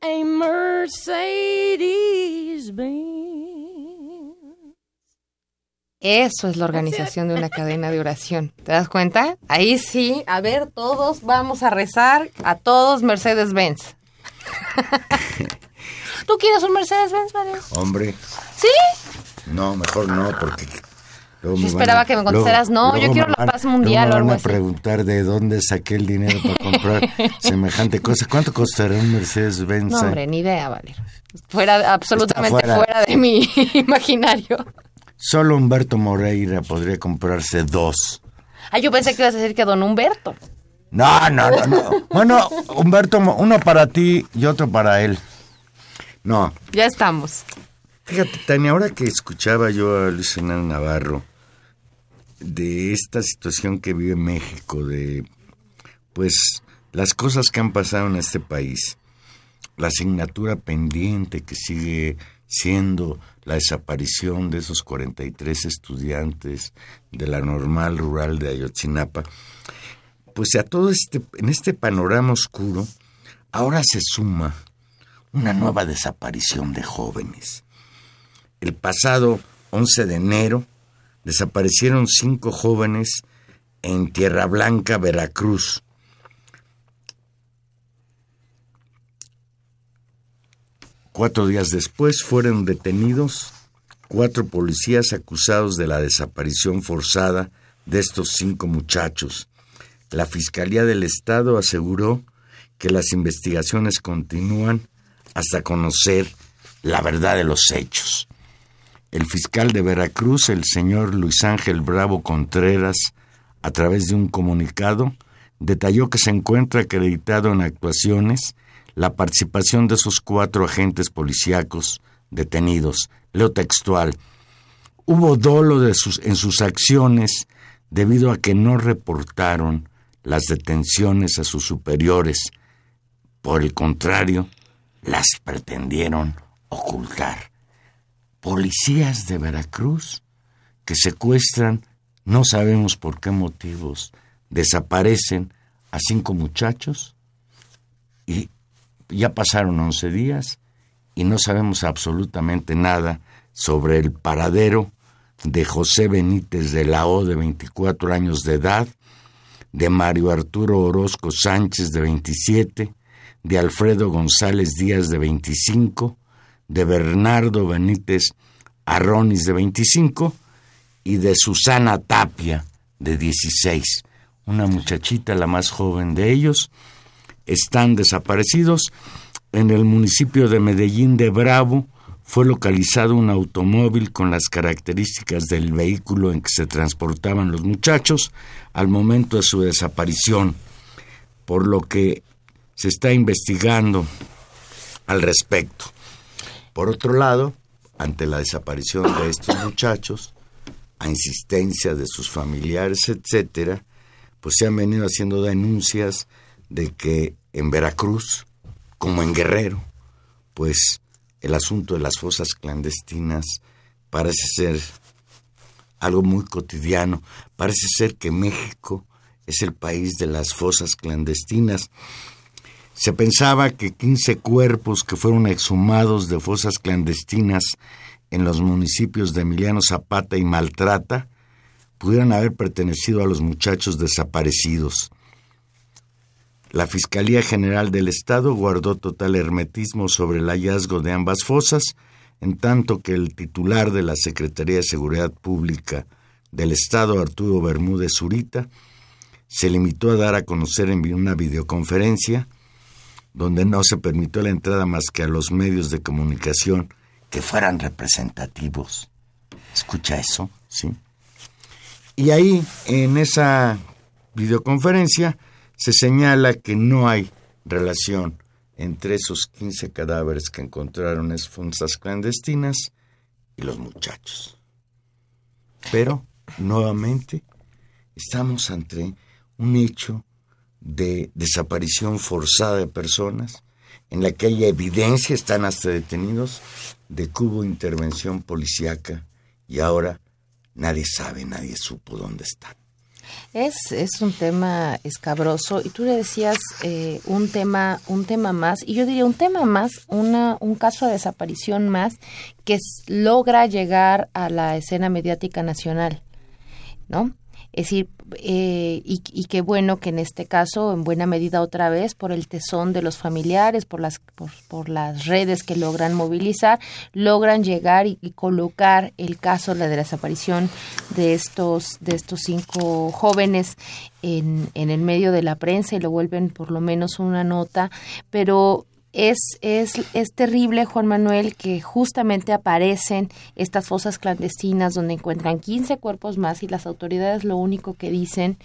a Mercedes Benz. Eso es la organización de una cadena de oración. ¿Te das cuenta? Ahí sí, a ver, todos vamos a rezar a todos Mercedes Benz. ¿Tú quieres un Mercedes Benz, Mario? Hombre. ¿Sí? No, mejor no, porque yo esperaba que me contestaras, no, yo quiero la paz mundial o algo así. a preguntar de dónde saqué el dinero para comprar semejante cosa. ¿Cuánto costará un Mercedes-Benz? No, hombre, ni idea, Valer. Fuera, absolutamente fuera. de mi imaginario. Solo Humberto Moreira podría comprarse dos. Ah, yo pensé que ibas a decir que don Humberto. No, no, no, no. Bueno, Humberto, uno para ti y otro para él. No. Ya estamos. Fíjate, Tania, ahora que escuchaba yo a Luis Hernández Navarro de esta situación que vive México, de pues las cosas que han pasado en este país, la asignatura pendiente que sigue siendo la desaparición de esos 43 estudiantes de la normal rural de Ayotzinapa, pues a todo este, en este panorama oscuro, ahora se suma una nueva desaparición de jóvenes el pasado 11 de enero desaparecieron cinco jóvenes en Tierra Blanca, Veracruz. Cuatro días después fueron detenidos cuatro policías acusados de la desaparición forzada de estos cinco muchachos. La Fiscalía del Estado aseguró que las investigaciones continúan hasta conocer la verdad de los hechos. El fiscal de Veracruz, el señor Luis Ángel Bravo Contreras, a través de un comunicado, detalló que se encuentra acreditado en actuaciones la participación de esos cuatro agentes policíacos detenidos. Leo textual. Hubo dolo sus, en sus acciones debido a que no reportaron las detenciones a sus superiores. Por el contrario, las pretendieron ocultar. Policías de Veracruz que secuestran, no sabemos por qué motivos, desaparecen a cinco muchachos y ya pasaron once días y no sabemos absolutamente nada sobre el paradero de José Benítez de la O de 24 años de edad, de Mario Arturo Orozco Sánchez de 27, de Alfredo González Díaz de 25, de Bernardo Benítez Arronis de 25 y de Susana Tapia de 16, una muchachita la más joven de ellos, están desaparecidos. En el municipio de Medellín de Bravo fue localizado un automóvil con las características del vehículo en que se transportaban los muchachos al momento de su desaparición, por lo que se está investigando al respecto. Por otro lado, ante la desaparición de estos muchachos, a insistencia de sus familiares, etcétera, pues se han venido haciendo denuncias de que en Veracruz, como en Guerrero, pues el asunto de las fosas clandestinas parece ser algo muy cotidiano. Parece ser que México es el país de las fosas clandestinas. Se pensaba que 15 cuerpos que fueron exhumados de fosas clandestinas en los municipios de Emiliano Zapata y Maltrata pudieran haber pertenecido a los muchachos desaparecidos. La Fiscalía General del Estado guardó total hermetismo sobre el hallazgo de ambas fosas, en tanto que el titular de la Secretaría de Seguridad Pública del Estado, Arturo Bermúdez Zurita, se limitó a dar a conocer en una videoconferencia donde no se permitió la entrada más que a los medios de comunicación que fueran representativos. Escucha eso, ¿sí? Y ahí, en esa videoconferencia, se señala que no hay relación entre esos 15 cadáveres que encontraron en fosas clandestinas y los muchachos. Pero, nuevamente, estamos ante un hecho de desaparición forzada de personas en la que hay evidencia, están hasta detenidos, de que hubo intervención policíaca y ahora nadie sabe, nadie supo dónde están. Es, es un tema escabroso y tú le decías eh, un tema un tema más y yo diría un tema más una un caso de desaparición más que logra llegar a la escena mediática nacional, ¿no? Es decir, eh, y, y, qué bueno que en este caso, en buena medida otra vez, por el tesón de los familiares, por las, por, las redes que logran movilizar, logran llegar y, colocar el caso de la desaparición de estos, de estos cinco jóvenes en, en el medio de la prensa y lo vuelven por lo menos una nota, pero es, es, es terrible, Juan Manuel, que justamente aparecen estas fosas clandestinas donde encuentran 15 cuerpos más y las autoridades lo único que dicen,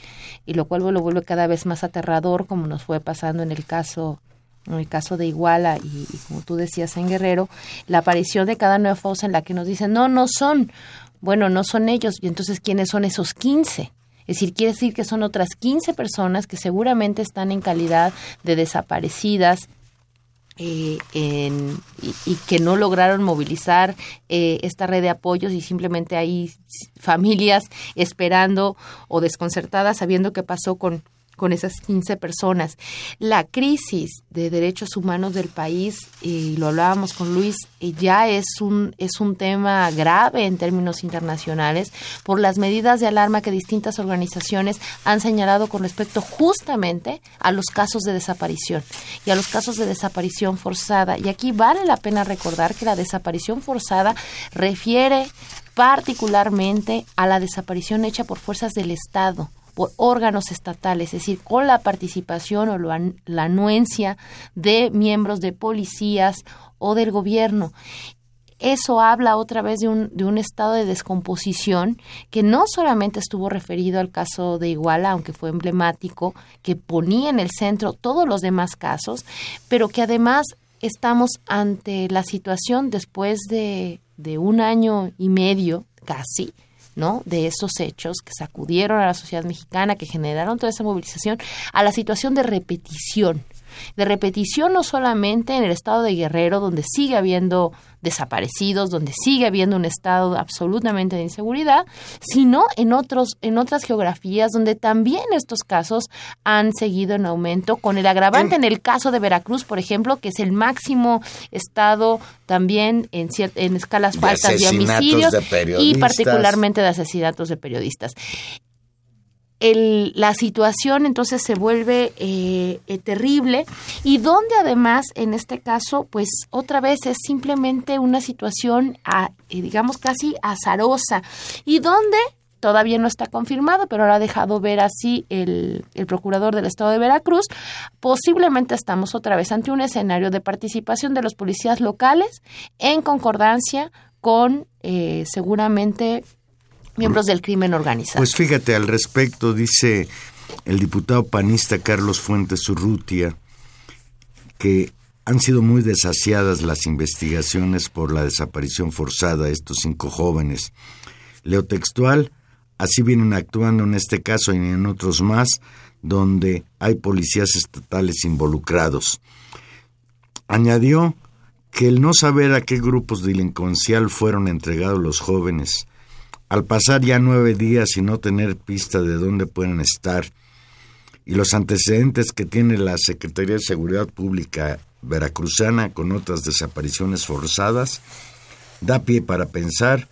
y lo cual lo vuelve cada vez más aterrador, como nos fue pasando en el caso en el caso de Iguala y, como tú decías en Guerrero, la aparición de cada nueva fosa en la que nos dicen, no, no son, bueno, no son ellos, y entonces, ¿quiénes son esos 15? Es decir, quiere decir que son otras 15 personas que seguramente están en calidad de desaparecidas, eh, y, que no lograron movilizar eh, esta red de apoyos y simplemente hay familias esperando o desconcertadas sabiendo qué pasó con con esas 15 personas. La crisis de derechos humanos del país, y lo hablábamos con Luis, eh, ya es un, es un tema grave en términos internacionales por las medidas de alarma que distintas organizaciones han señalado con respecto justamente a los casos de desaparición y a los casos de desaparición forzada. Y aquí vale la pena recordar que la desaparición forzada refiere particularmente a la desaparición hecha por fuerzas del Estado por órganos estatales, es decir, con la participación o la anuencia de miembros de policías o del gobierno. eso habla otra vez de un, de un estado de descomposición que no solamente estuvo referido al caso de Iguala, aunque fue emblemático, que ponía en el centro todos los demás casos, pero que además estamos ante la situación después de, de un año y medio casi ¿no? de esos hechos que sacudieron a la sociedad mexicana, que generaron toda esa movilización, a la situación de repetición de repetición no solamente en el estado de Guerrero, donde sigue habiendo desaparecidos, donde sigue habiendo un estado absolutamente de inseguridad, sino en otros en otras geografías donde también estos casos han seguido en aumento con el agravante en, el caso de Veracruz, por ejemplo, que es el máximo estado también en en escalas altas de homicidios y particularmente de asesinatos de periodistas la situación entonces se vuelve eh, eh, terrible y donde además en este caso pues otra vez es simplemente una situación eh, digamos casi azarosa y donde todavía no está confirmado, pero lo ha dejado ver así el, el, procurador del estado de Veracruz, posiblemente estamos otra vez ante un escenario de participación de los policías locales en concordancia con seguramente miembros del crimen organizado. Pues fíjate, al respecto dice el diputado panista Carlos Fuentes Urrutia que han sido muy desasiadas las investigaciones por la desaparición forzada de estos cinco jóvenes. Leo textual, así vienen actuando en este caso y en otros más, donde hay policías estatales involucrados. Añadió que el no saber a qué grupos delincuencial fueron entregados los jóvenes al pasar ya nueve días y no tener pista de dónde pueden estar, y los antecedentes que tiene la Secretaría de Seguridad Pública veracruzana con otras desapariciones forzadas, da pie para pensar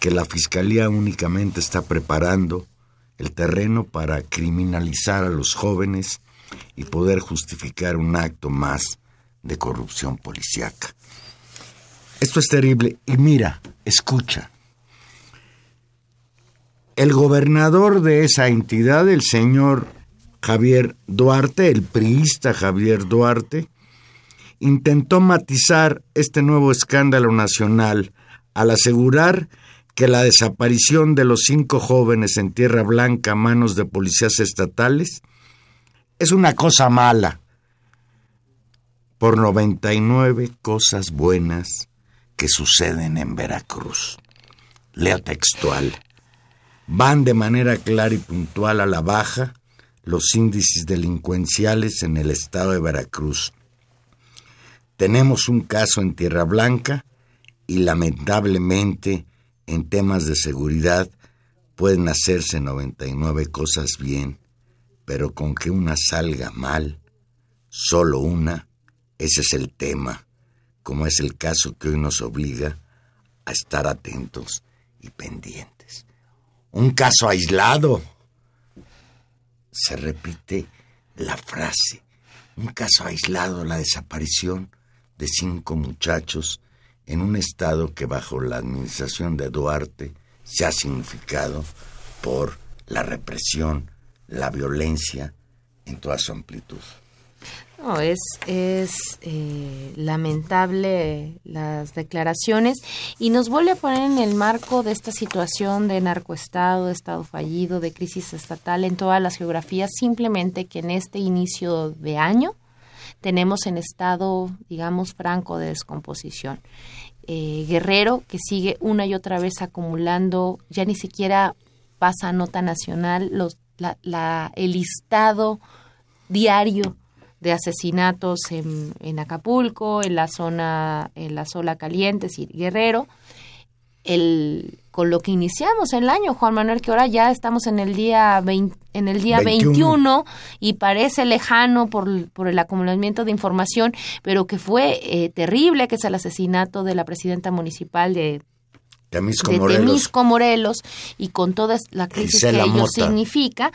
que la Fiscalía únicamente está preparando el terreno para criminalizar a los jóvenes y poder justificar un acto más de corrupción policíaca. Esto es terrible y mira, escucha. El gobernador de esa entidad, el señor Javier Duarte, el priista Javier Duarte, intentó matizar este nuevo escándalo nacional al asegurar que la desaparición de los cinco jóvenes en Tierra Blanca a manos de policías estatales es una cosa mala por 99 cosas buenas que suceden en Veracruz. Leo textual van de manera clara y puntual a la baja los índices delincuenciales en el estado de Veracruz. Tenemos un caso en Tierra Blanca y lamentablemente en temas de seguridad pueden hacerse 99 cosas bien, pero con que una salga mal, solo una, ese es el tema, como es el caso que hoy nos obliga a estar atentos y pendientes un caso aislado. Se repite la frase, un caso aislado, la desaparición de cinco muchachos en un estado que bajo la administración de Duarte se ha significado por la represión, la violencia en toda su amplitud. No, es, es eh, lamentable las declaraciones y nos vuelve a poner en el marco de esta situación de narcoestado, de estado fallido, de crisis estatal en todas las geografías, simplemente que en este inicio de año tenemos en estado, digamos, franco de descomposición. Eh, Guerrero, que sigue una y otra vez acumulando, ya ni siquiera pasa nota nacional, los, el listado diario de asesinatos en, en, Acapulco, en la zona, en la zona caliente, y Guerrero. El, con lo que iniciamos el año, Juan Manuel, que ahora ya estamos en el día en el día 21. y parece lejano por, por, el acumulamiento de información, pero que fue eh, terrible, que es el asesinato de la presidenta municipal de Temisco, de Morelos. Temisco Morelos y con toda la crisis que ello significa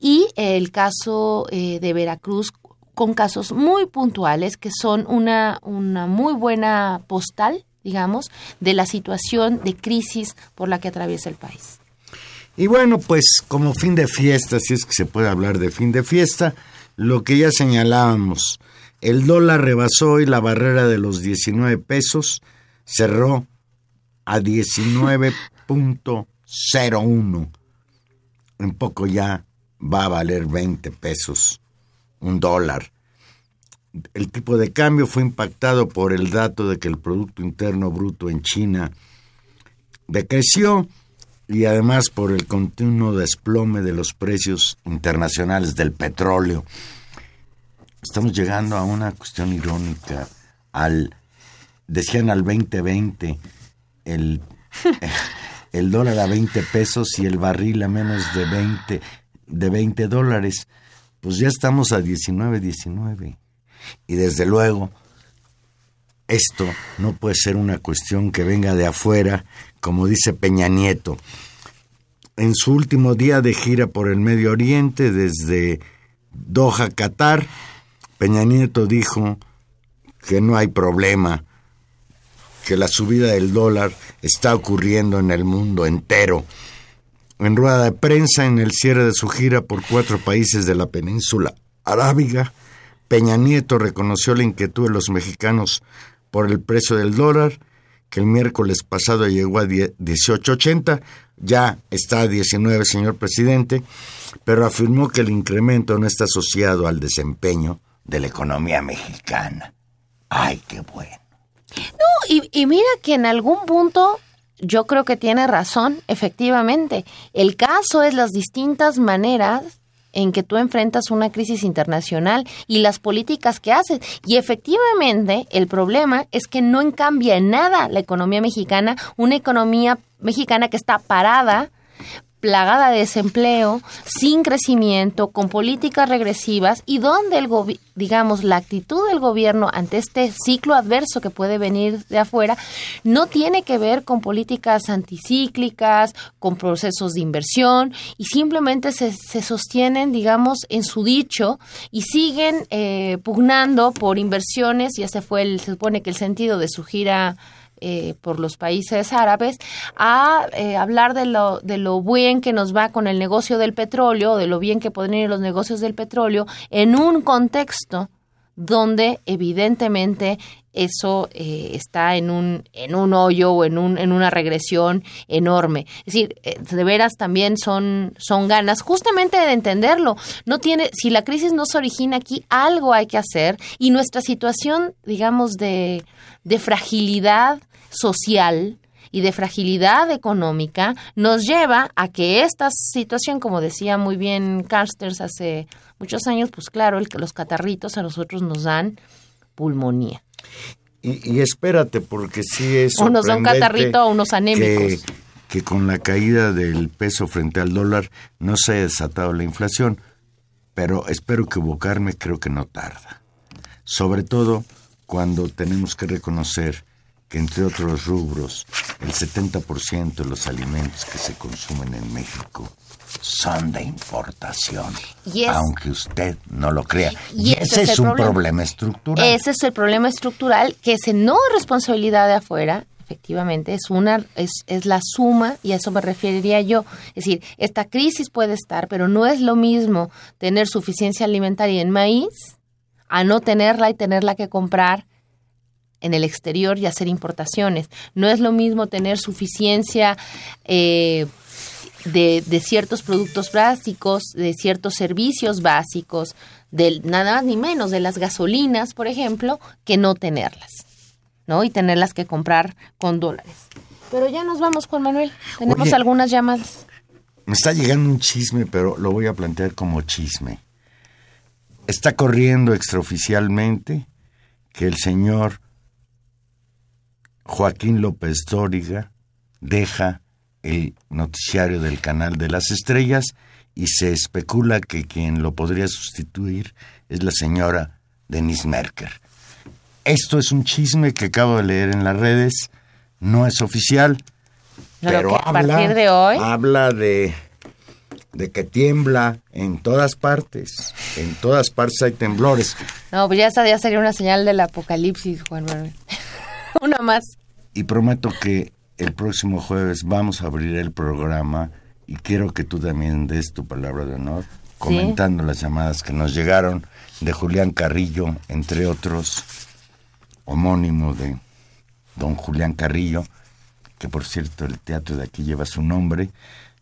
y el caso eh, de Veracruz con casos muy puntuales que son una, una muy buena postal, digamos, de la situación de crisis por la que atraviesa el país. Y bueno, pues como fin de fiesta, si es que se puede hablar de fin de fiesta, lo que ya señalábamos, el dólar rebasó y la barrera de los 19 pesos, cerró a 19.01. En poco ya va a valer 20 pesos, un dólar. El tipo de cambio fue impactado por el dato de que el Producto Interno Bruto en China decreció y además por el continuo desplome de los precios internacionales del petróleo. Estamos llegando a una cuestión irónica, al decían al 2020 el el dólar a 20 pesos y el barril a menos de 20 de 20 dólares. Pues ya estamos a 19 19. Y desde luego esto no puede ser una cuestión que venga de afuera, como dice Peña Nieto. En su último día de gira por el Medio Oriente, desde Doha, Qatar, Peña Nieto dijo que no hay problema, que la subida del dólar está ocurriendo en el mundo entero. En rueda de prensa, en el cierre de su gira por cuatro países de la península arábiga, Peña Nieto reconoció la inquietud de los mexicanos por el precio del dólar, que el miércoles pasado llegó a 18.80, ya está a 19, señor presidente, pero afirmó que el incremento no está asociado al desempeño de la economía mexicana. ¡Ay, qué bueno! No, y, y mira que en algún punto yo creo que tiene razón, efectivamente. El caso es las distintas maneras en que tú enfrentas una crisis internacional y las políticas que haces. Y efectivamente, el problema es que no cambia en nada la economía mexicana, una economía mexicana que está parada plagada de desempleo, sin crecimiento, con políticas regresivas y donde el digamos la actitud del gobierno ante este ciclo adverso que puede venir de afuera no tiene que ver con políticas anticíclicas, con procesos de inversión y simplemente se, se sostienen, digamos, en su dicho y siguen eh, pugnando por inversiones. Ya se fue, el, se supone que el sentido de su gira eh, por los países árabes a eh, hablar de lo, de lo bien que nos va con el negocio del petróleo, de lo bien que pueden ir los negocios del petróleo, en un contexto donde evidentemente eso eh, está en un, en un hoyo o en, un, en una regresión enorme. Es decir, de veras también son, son ganas justamente de entenderlo. No tiene, si la crisis no se origina aquí, algo hay que hacer y nuestra situación, digamos, de, de fragilidad social y de fragilidad económica nos lleva a que esta situación, como decía muy bien Carsters hace muchos años, pues claro, el que los catarritos a nosotros nos dan pulmonía. Y, espérate, porque sí es. O nos da un catarrito o unos anémicos. Que, que con la caída del peso frente al dólar no se ha desatado la inflación, pero espero equivocarme, creo que no tarda. Sobre todo cuando tenemos que reconocer que entre otros rubros, el 70% de los alimentos que se consumen en México son de importación, aunque usted no lo crea. Y, ese, es, un problema. estructural. Ese es el problema estructural, que es no responsabilidad de afuera, efectivamente, es una es, es la suma y a eso me referiría yo. Es decir, esta crisis puede estar, pero no es lo mismo tener suficiencia alimentaria en maíz a no tenerla y tenerla que comprar en el exterior y hacer importaciones. No es lo mismo tener suficiencia eh, de, de, ciertos productos básicos, de ciertos servicios básicos, de nada más ni menos de las gasolinas, por ejemplo, que no tenerlas, ¿no? Y tenerlas que comprar con dólares. Pero ya nos vamos, Juan Manuel. Tenemos algunas llamadas. Me está llegando un chisme, pero lo voy a plantear como chisme. Está corriendo extraoficialmente que el señor Joaquín López Dóriga deja el noticiario del canal de las estrellas y se especula que quien lo podría sustituir es la señora Denise Merker. Esto es un chisme que acabo de leer en las redes, no es oficial, pero, a partir de hoy habla de de que tiembla en todas partes, en todas partes hay temblores. No, pues ya, ya sería una señal del apocalipsis, Juan Manuel. Una más. Y prometo que el próximo jueves vamos a abrir el programa y quiero que tú también des tu palabra de honor comentando las llamadas que nos llegaron de Julián Carrillo, entre otros, homónimo de don Julián Carrillo, que por cierto el teatro de aquí lleva su nombre,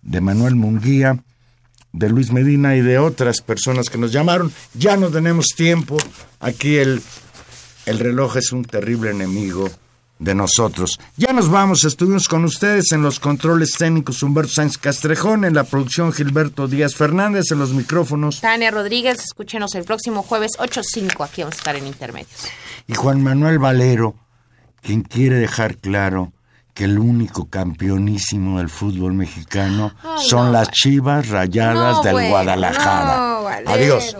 de Manuel Munguía, de Luis Medina y de otras personas que nos llamaron. Ya no tenemos tiempo. Aquí el, el reloj es un terrible enemigo de nosotros. Ya nos vamos, estuvimos con ustedes en los controles técnicos Humberto Sánchez Castrejón, en la producción Gilberto Díaz Fernández, en los micrófonos. Tania Rodríguez, escúchenos el próximo jueves 8.5, aquí vamos a estar en Intermedios. Y Juan Manuel Valero, quien quiere dejar claro que el único campeonísimo del fútbol mexicano son las chivas rayadas del Guadalajara. Adiós.